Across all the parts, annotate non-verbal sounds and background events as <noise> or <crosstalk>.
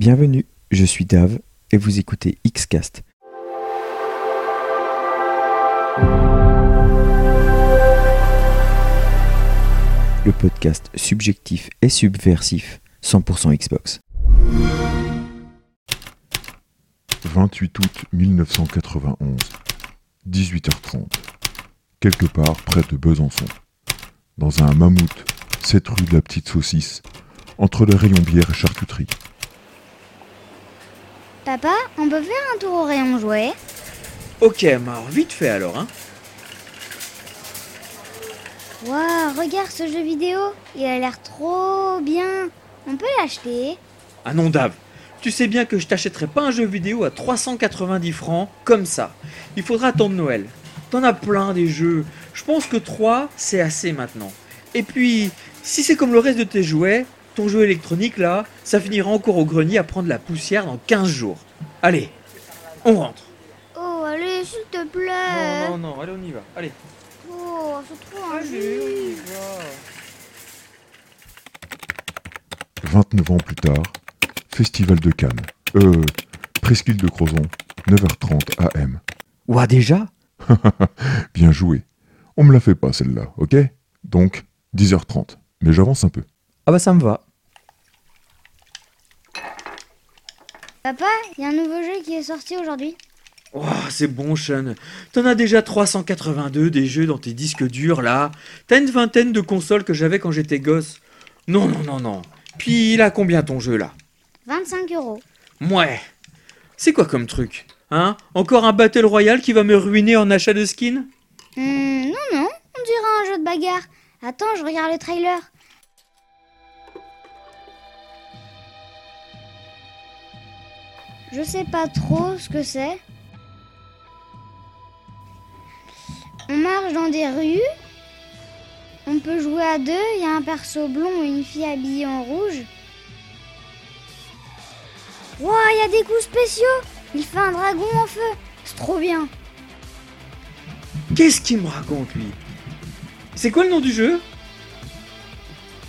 Bienvenue, je suis Dave et vous écoutez Xcast. Le podcast subjectif et subversif 100% Xbox. 28 août 1991, 18h30. Quelque part près de Besançon. Dans un mammouth, 7 rue de la Petite Saucisse, entre le rayon bière et charcuterie. Papa, on peut faire un tour au rayon jouet? Ok, alors vite fait alors, hein. Waouh, regarde ce jeu vidéo, il a l'air trop bien. On peut l'acheter? Ah non, Dave, tu sais bien que je t'achèterai pas un jeu vidéo à 390 francs comme ça. Il faudra attendre Noël. T'en as plein des jeux. Je pense que 3, c'est assez maintenant. Et puis, si c'est comme le reste de tes jouets, ton jeu électronique là, ça finira encore au grenier à prendre la poussière dans 15 jours. Allez, on rentre. Oh, allez, s'il te plaît. Non, non, non, allez, on y va. Allez. Oh, c'est trop Allez, on y injuste. va. 29 ans plus tard, Festival de Cannes. Euh, Presqu'île de Crozon, 9h30 AM. Ouah, déjà? <laughs> Bien joué. On me la fait pas celle-là, ok? Donc, 10h30. Mais j'avance un peu. Ah bah ça me va. Papa, il y a un nouveau jeu qui est sorti aujourd'hui. Oh, c'est bon, Sean. T'en as déjà 382 des jeux dans tes disques durs, là. T'as une vingtaine de consoles que j'avais quand j'étais gosse. Non, non, non, non. Puis il a combien ton jeu, là? 25 euros. Ouais. C'est quoi comme truc Hein? Encore un Battle Royale qui va me ruiner en achat de skin? Hmm, non, non, on dirait un jeu de bagarre. Attends, je regarde le trailer. Je sais pas trop ce que c'est. On marche dans des rues. On peut jouer à deux. Il y a un perso blond et une fille habillée en rouge. Wow, il y a des coups spéciaux. Il fait un dragon en feu. C'est trop bien. Qu'est-ce qu'il me raconte, lui? C'est quoi le nom du jeu?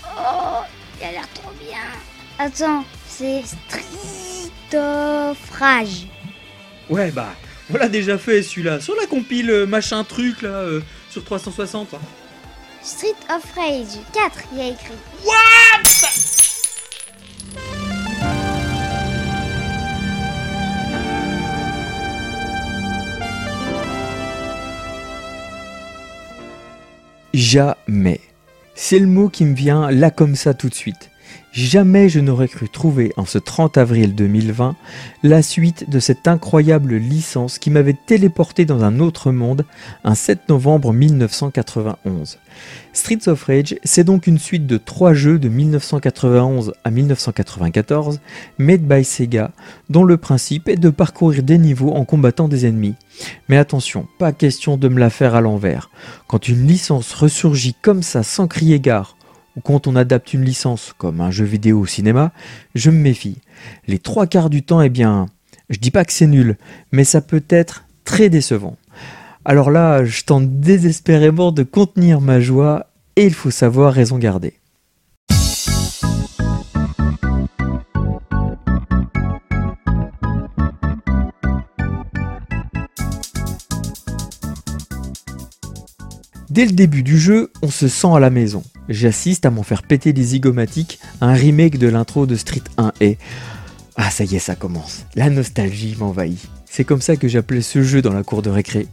Oh, il a l'air trop bien. Attends, c'est Street of Rage. Ouais, bah, on l'a déjà fait celui-là. Sur la compile euh, machin truc, là, euh, sur 360. là. Street of Rage 4, il y a écrit. Jamais. C'est le mot qui me vient là comme ça tout de suite. Jamais je n'aurais cru trouver en ce 30 avril 2020 la suite de cette incroyable licence qui m'avait téléporté dans un autre monde un 7 novembre 1991. Streets of Rage, c'est donc une suite de trois jeux de 1991 à 1994 made by Sega dont le principe est de parcourir des niveaux en combattant des ennemis. Mais attention, pas question de me la faire à l'envers. Quand une licence ressurgit comme ça sans crier gare, ou quand on adapte une licence comme un jeu vidéo au cinéma, je me méfie. Les trois quarts du temps, eh bien, je dis pas que c'est nul, mais ça peut être très décevant. Alors là, je tente désespérément de contenir ma joie, et il faut savoir raison garder. Dès le début du jeu, on se sent à la maison. J'assiste à m'en faire péter les zygomatiques, un remake de l'intro de Street 1 et... Ah ça y est, ça commence. La nostalgie m'envahit. C'est comme ça que j'appelais ce jeu dans la cour de récré.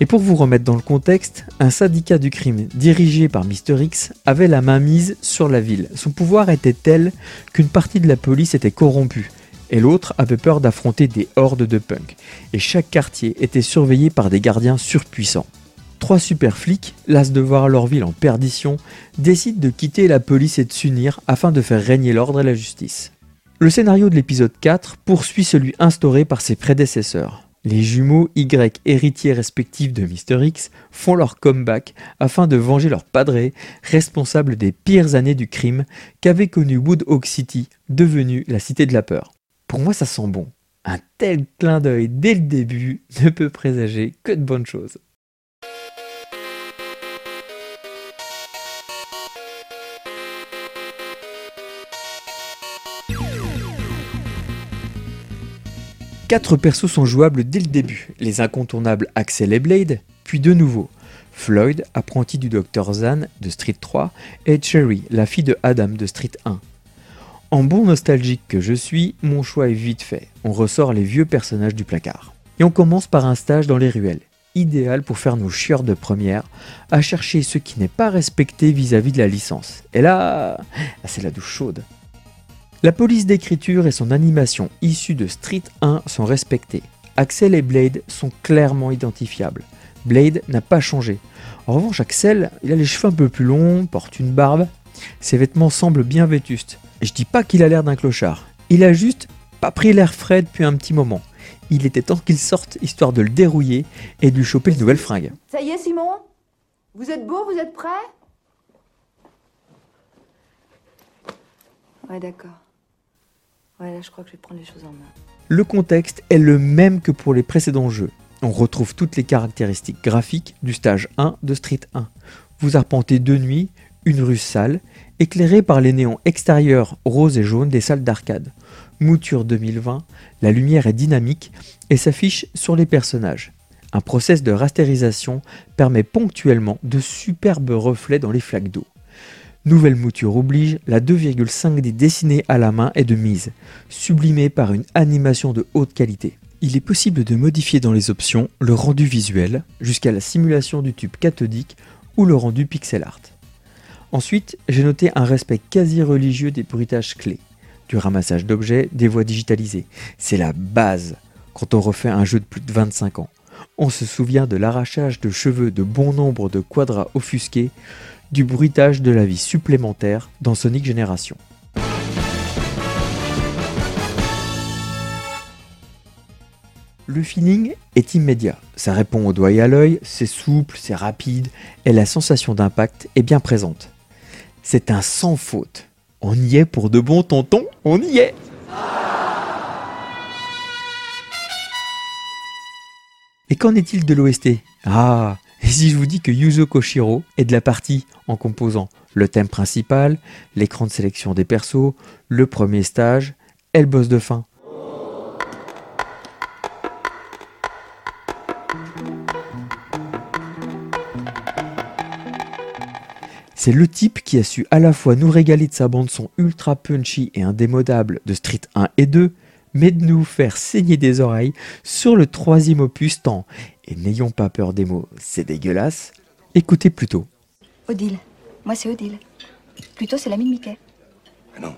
Et pour vous remettre dans le contexte, un syndicat du crime dirigé par Mr. X avait la main mise sur la ville. Son pouvoir était tel qu'une partie de la police était corrompue et l'autre avait peur d'affronter des hordes de punks. Et chaque quartier était surveillé par des gardiens surpuissants. Trois super flics, las de voir leur ville en perdition, décident de quitter la police et de s'unir afin de faire régner l'ordre et la justice. Le scénario de l'épisode 4 poursuit celui instauré par ses prédécesseurs. Les jumeaux Y héritiers respectifs de Mr. X font leur comeback afin de venger leur padré, responsable des pires années du crime qu'avait connu Woodhawk City, devenue la cité de la peur. Pour moi, ça sent bon. Un tel clin d'œil dès le début ne peut présager que de bonnes choses. Quatre persos sont jouables dès le début, les incontournables Axel et Blade, puis de nouveau Floyd, apprenti du Dr Zan de Street 3, et Cherry, la fille de Adam de Street 1. En bon nostalgique que je suis, mon choix est vite fait. On ressort les vieux personnages du placard. Et on commence par un stage dans les ruelles, idéal pour faire nos chieurs de première, à chercher ce qui n'est pas respecté vis-à-vis de la licence. Et là, c'est la douche chaude. La police d'écriture et son animation issue de Street 1 sont respectées. Axel et Blade sont clairement identifiables. Blade n'a pas changé. En revanche, Axel, il a les cheveux un peu plus longs, porte une barbe. Ses vêtements semblent bien vétustes. Je dis pas qu'il a l'air d'un clochard. Il a juste pas pris l'air frais depuis un petit moment. Il était temps qu'il sorte histoire de le dérouiller et de lui choper une nouvelle fringue. Ça y est, Simon? Vous êtes beau, vous êtes prêt? Ouais, d'accord. Ouais, je crois que je vais prendre les choses en main. Le contexte est le même que pour les précédents jeux. On retrouve toutes les caractéristiques graphiques du stage 1 de Street 1. Vous arpentez de nuit une rue sale, éclairée par les néons extérieurs roses et jaunes des salles d'arcade. Mouture 2020, la lumière est dynamique et s'affiche sur les personnages. Un process de rastérisation permet ponctuellement de superbes reflets dans les flaques d'eau. Nouvelle mouture oblige, la 2,5D dessinée à la main est de mise, sublimée par une animation de haute qualité. Il est possible de modifier dans les options le rendu visuel jusqu'à la simulation du tube cathodique ou le rendu pixel art. Ensuite, j'ai noté un respect quasi religieux des bruitages clés, du ramassage d'objets, des voix digitalisées. C'est la base quand on refait un jeu de plus de 25 ans. On se souvient de l'arrachage de cheveux de bon nombre de quadras offusqués, du bruitage de la vie supplémentaire dans Sonic Génération. Le feeling est immédiat, ça répond au doigt et à l'œil, c'est souple, c'est rapide, et la sensation d'impact est bien présente. C'est un sans faute. On y est pour de bons tontons, on y est Et qu'en est-il de l'OST Ah, et si je vous dis que Yuzo Koshiro est de la partie en composant le thème principal, l'écran de sélection des persos, le premier stage et le boss de fin. C'est le type qui a su à la fois nous régaler de sa bande son ultra punchy et indémodable de Street 1 et 2, mais de nous faire saigner des oreilles sur le troisième opus tant, et n'ayons pas peur des mots, c'est dégueulasse, écoutez plutôt. Odile. Moi, c'est Odile. Plutôt, c'est l'ami de Mickey. Ah non,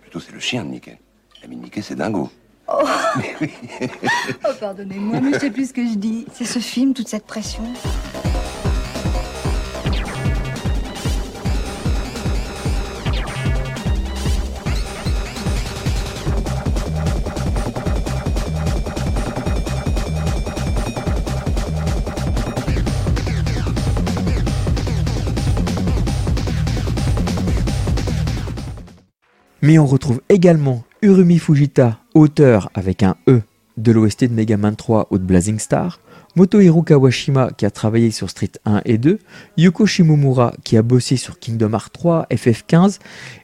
plutôt c'est le chien de Mickey. L'ami de Mickey, c'est Dingo. <laughs> Oh, pardonnez-moi, mais je sais plus ce que je dis. C'est ce film, toute cette pression. Mais on retrouve également Urumi Fujita, auteur avec un E de l'OST de Mega Man 3 ou de Blazing Star, Motohiro Kawashima qui a travaillé sur Street 1 et 2, Yuko Shimomura qui a bossé sur Kingdom Hearts 3, FF15,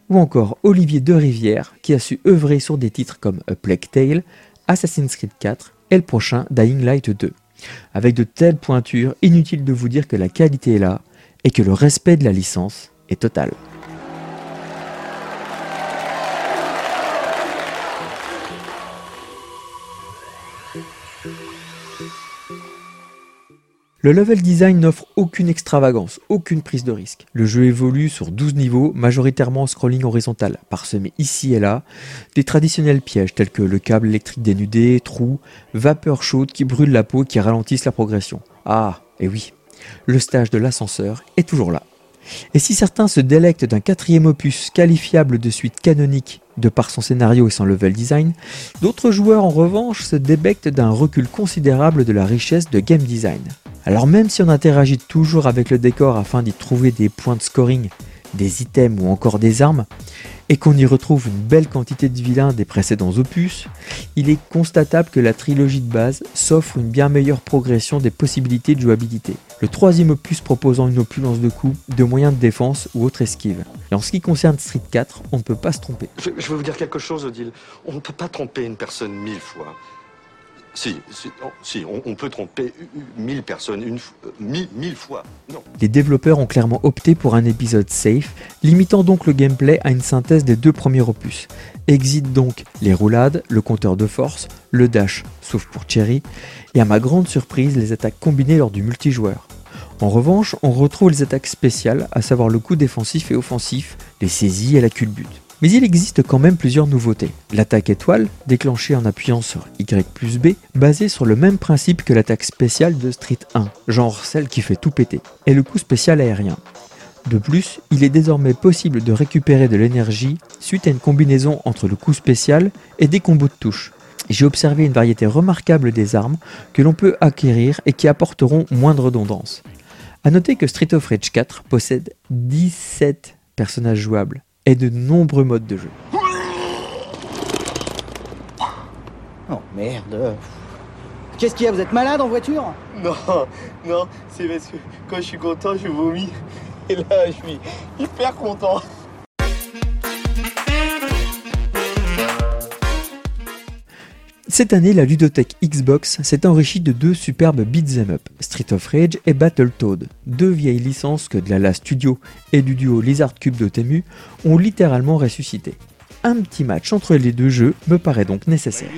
ou encore Olivier De Rivière qui a su œuvrer sur des titres comme A Plague Tale, Assassin's Creed 4 et le prochain Dying Light 2. Avec de telles pointures, inutile de vous dire que la qualité est là et que le respect de la licence est total. Le level design n'offre aucune extravagance, aucune prise de risque. Le jeu évolue sur 12 niveaux, majoritairement en scrolling horizontal, parsemé ici et là des traditionnels pièges tels que le câble électrique dénudé, trous, vapeur chaude qui brûle la peau et qui ralentissent la progression. Ah, et oui, le stage de l'ascenseur est toujours là. Et si certains se délectent d'un quatrième opus qualifiable de suite canonique de par son scénario et son level design, d'autres joueurs en revanche se débectent d'un recul considérable de la richesse de game design. Alors même si on interagit toujours avec le décor afin d'y trouver des points de scoring, des items ou encore des armes, et qu'on y retrouve une belle quantité de vilains des précédents opus, il est constatable que la trilogie de base s'offre une bien meilleure progression des possibilités de jouabilité. Le troisième opus proposant une opulence de coups, de moyens de défense ou autre esquive. Et en ce qui concerne Street 4, on ne peut pas se tromper. Je, je vais vous dire quelque chose, Odile. On ne peut pas tromper une personne mille fois. Si, on, peut tromper mille personnes une euh, mille, mille fois. Non. Les développeurs ont clairement opté pour un épisode safe, limitant donc le gameplay à une synthèse des deux premiers opus. Exit donc les roulades, le compteur de force, le dash, sauf pour Cherry, et à ma grande surprise, les attaques combinées lors du multijoueur. En revanche, on retrouve les attaques spéciales, à savoir le coup défensif et offensif, les saisies et la culbute. Mais il existe quand même plusieurs nouveautés. L'attaque étoile, déclenchée en appuyant sur Y plus B, basée sur le même principe que l'attaque spéciale de Street 1, genre celle qui fait tout péter, et le coup spécial aérien. De plus, il est désormais possible de récupérer de l'énergie suite à une combinaison entre le coup spécial et des combos de touches. J'ai observé une variété remarquable des armes que l'on peut acquérir et qui apporteront moins de redondance. A noter que Street of Rage 4 possède 17 personnages jouables et de nombreux modes de jeu. Oh merde. Qu'est-ce qu'il y a Vous êtes malade en voiture? Non, non, c'est parce que quand je suis content, je vomis. Et là, je suis hyper content. Cette année, la ludothèque Xbox s'est enrichie de deux superbes beat'em up, Street of Rage et Battletoad, deux vieilles licences que Glala Studio et du duo Lizard Cube de Temu ont littéralement ressuscité. Un petit match entre les deux jeux me paraît donc nécessaire.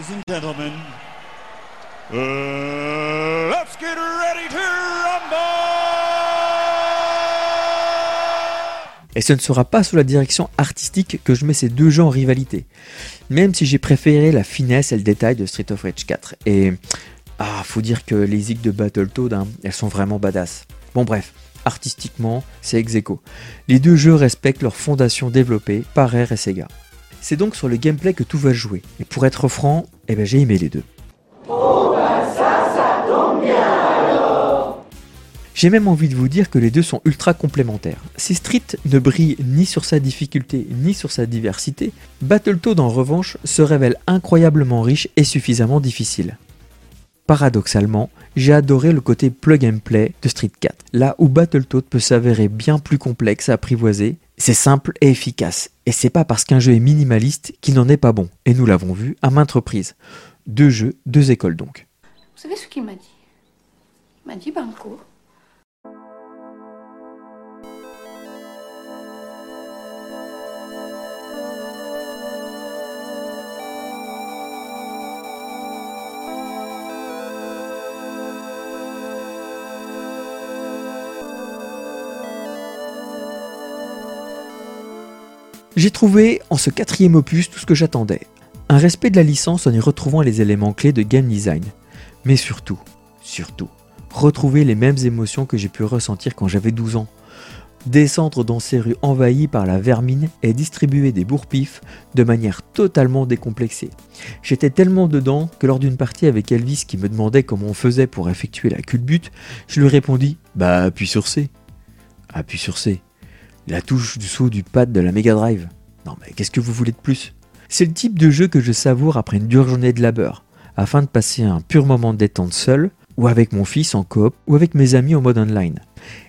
Et ce ne sera pas sous la direction artistique que je mets ces deux jeux en rivalité. Même si j'ai préféré la finesse et le détail de Street of Rage 4. Et ah, faut dire que les zigs de Battletoad, hein, elles sont vraiment badass. Bon bref, artistiquement, c'est ex. Les deux jeux respectent leur fondation développée par Rare et Sega. C'est donc sur le gameplay que tout va jouer. Et pour être franc, eh ben, j'ai aimé les deux. J'ai même envie de vous dire que les deux sont ultra complémentaires. Si Street ne brille ni sur sa difficulté ni sur sa diversité, Battletoad en revanche se révèle incroyablement riche et suffisamment difficile. Paradoxalement, j'ai adoré le côté plug and play de Street 4, là où Battletoad peut s'avérer bien plus complexe à apprivoiser, c'est simple et efficace, et c'est pas parce qu'un jeu est minimaliste qu'il n'en est pas bon, et nous l'avons vu à maintes reprises. Deux jeux, deux écoles donc. Vous savez ce qu'il m'a dit? Il m'a dit Banco. J'ai trouvé en ce quatrième opus tout ce que j'attendais. Un respect de la licence en y retrouvant les éléments clés de game design. Mais surtout, surtout, retrouver les mêmes émotions que j'ai pu ressentir quand j'avais 12 ans. Descendre dans ces rues envahies par la vermine et distribuer des bourre-pifs de manière totalement décomplexée. J'étais tellement dedans que lors d'une partie avec Elvis qui me demandait comment on faisait pour effectuer la culbute, je lui répondis Bah appuie sur C. Appuie sur C. La touche du saut du pad de la Mega Drive. Non mais qu'est-ce que vous voulez de plus? C'est le type de jeu que je savoure après une dure journée de labeur, afin de passer un pur moment de détente seul, ou avec mon fils en coop, ou avec mes amis en mode online.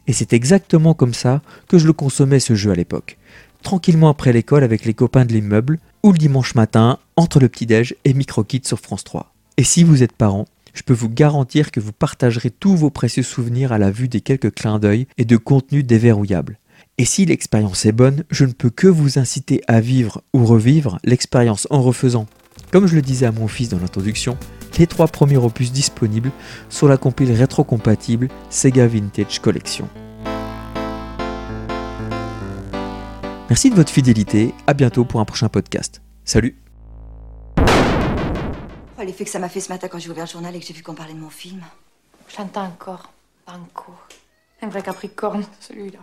Et c'est exactement comme ça que je le consommais ce jeu à l'époque. Tranquillement après l'école avec les copains de l'immeuble, ou le dimanche matin, entre le petit-déj et Microkit sur France 3. Et si vous êtes parent, je peux vous garantir que vous partagerez tous vos précieux souvenirs à la vue des quelques clins d'œil et de contenus déverrouillables. Et si l'expérience est bonne, je ne peux que vous inciter à vivre ou revivre l'expérience en refaisant. Comme je le disais à mon fils dans l'introduction, les trois premiers opus disponibles sur la compile rétro-compatible Sega Vintage Collection. Merci de votre fidélité, à bientôt pour un prochain podcast. Salut Oh, l'effet que ça m'a fait ce matin quand j'ai ouvert le journal et que j'ai vu qu'on parlait de mon film. Je l'entends encore. Banco. Un vrai capricorne, celui-là.